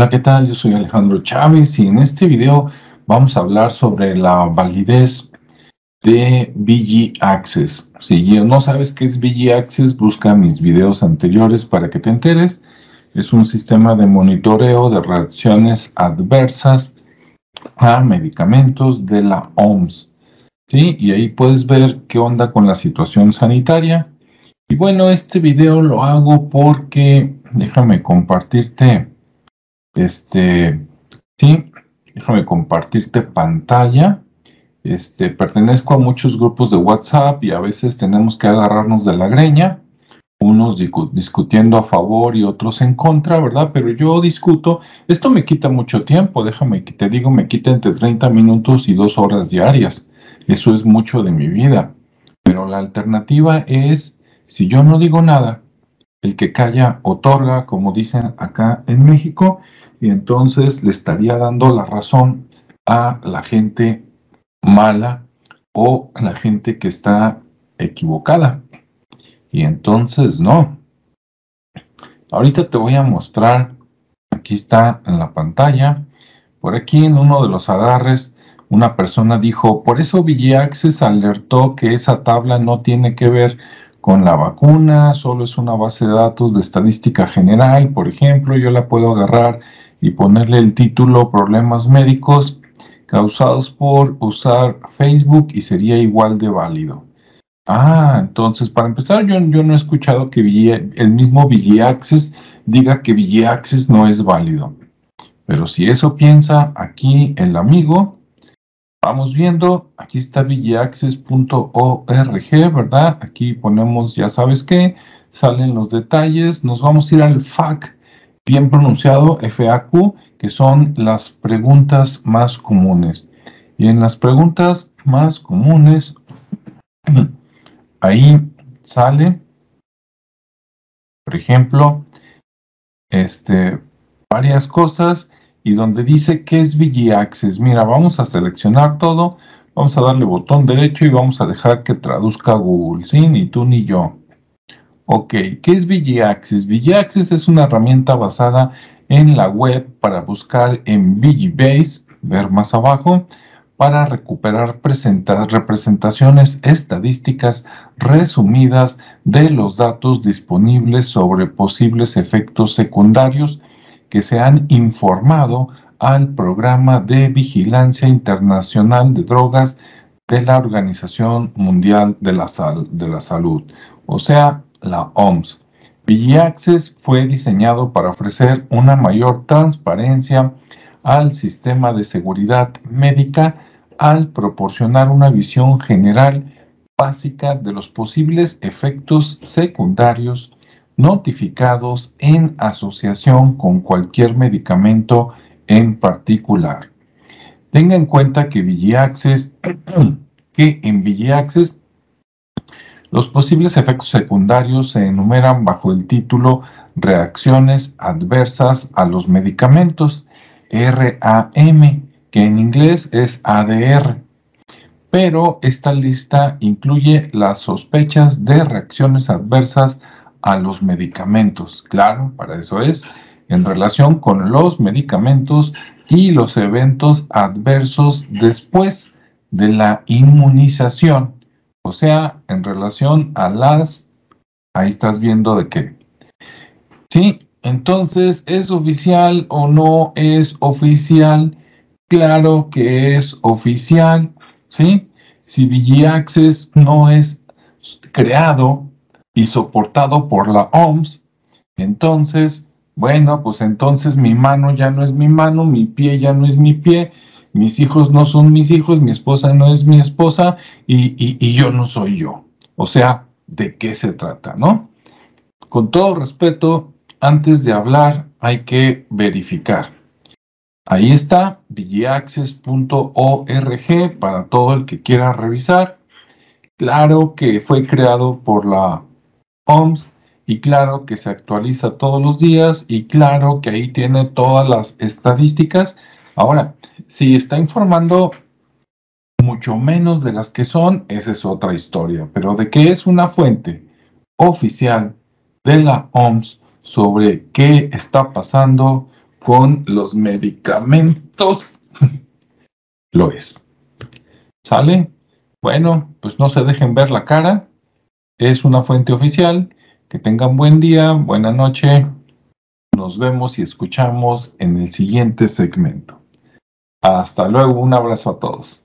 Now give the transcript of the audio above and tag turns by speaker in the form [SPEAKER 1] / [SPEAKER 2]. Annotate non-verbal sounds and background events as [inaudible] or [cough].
[SPEAKER 1] Hola, ¿qué tal? Yo soy Alejandro Chávez y en este video vamos a hablar sobre la validez de VG Access. Si no sabes qué es VG Access, busca mis videos anteriores para que te enteres. Es un sistema de monitoreo de reacciones adversas a medicamentos de la OMS. ¿sí? Y ahí puedes ver qué onda con la situación sanitaria. Y bueno, este video lo hago porque, déjame compartirte este, sí, déjame compartirte pantalla. Este, pertenezco a muchos grupos de WhatsApp y a veces tenemos que agarrarnos de la greña, unos discutiendo a favor y otros en contra, ¿verdad? Pero yo discuto, esto me quita mucho tiempo, déjame que te digo, me quita entre 30 minutos y 2 horas diarias. Eso es mucho de mi vida. Pero la alternativa es, si yo no digo nada, el que calla otorga, como dicen acá en México, y entonces le estaría dando la razón a la gente mala o a la gente que está equivocada. Y entonces no. Ahorita te voy a mostrar, aquí está en la pantalla, por aquí en uno de los agarres, una persona dijo, por eso Access alertó que esa tabla no tiene que ver con la vacuna, solo es una base de datos de estadística general, por ejemplo, yo la puedo agarrar y ponerle el título problemas médicos causados por usar Facebook y sería igual de válido. Ah, entonces para empezar yo, no he escuchado que el mismo Access diga que Access no es válido. Pero si eso piensa aquí el amigo, vamos viendo, aquí está vigiaccess.org, ¿verdad? Aquí ponemos, ya sabes qué, salen los detalles, nos vamos a ir al FAQ bien pronunciado, FAQ, que son las preguntas más comunes. Y en las preguntas más comunes, [clears throat] ahí sale, por ejemplo, este, varias cosas y donde dice que es VG Access. Mira, vamos a seleccionar todo, vamos a darle botón derecho y vamos a dejar que traduzca Google, ¿sí? Ni tú ni yo. Ok, ¿qué es VGAccess? VGAccess es una herramienta basada en la web para buscar en VGBase, ver más abajo, para recuperar representaciones estadísticas resumidas de los datos disponibles sobre posibles efectos secundarios que se han informado al Programa de Vigilancia Internacional de Drogas de la Organización Mundial de la, Salud, o sea, la OMS. VG fue diseñado para ofrecer una mayor transparencia al sistema de seguridad médica al proporcionar una visión general básica de los posibles efectos secundarios notificados en asociación con cualquier medicamento en particular. Tenga en cuenta que [clears throat] que en VG los posibles efectos secundarios se enumeran bajo el título Reacciones adversas a los medicamentos, RAM, que en inglés es ADR. Pero esta lista incluye las sospechas de reacciones adversas a los medicamentos. Claro, para eso es, en relación con los medicamentos y los eventos adversos después de la inmunización o sea, en relación a las, ahí estás viendo de qué. Sí, entonces, ¿es oficial o no es oficial? Claro que es oficial, ¿sí? Si VG Access no es creado y soportado por la OMS, entonces, bueno, pues entonces mi mano ya no es mi mano, mi pie ya no es mi pie, mis hijos no son mis hijos, mi esposa no es mi esposa y, yo no soy yo. O sea, ¿de qué se trata, no? Con todo respeto, antes de hablar hay que verificar. Ahí está, vigiaccess.org para todo el que quiera revisar. Claro que fue creado por la OMS y claro que se actualiza todos los días y claro que ahí tiene todas las estadísticas Ahora, si está informando mucho menos de las que son, esa es otra historia, pero de que es una fuente oficial de la OMS sobre qué está pasando con los medicamentos, [laughs] lo es. ¿Sale? Bueno, pues no se dejen ver la cara. Es una fuente oficial. Que tengan buen día, buena noche. Nos vemos y escuchamos en el siguiente segmento. Hasta luego, un abrazo a todos.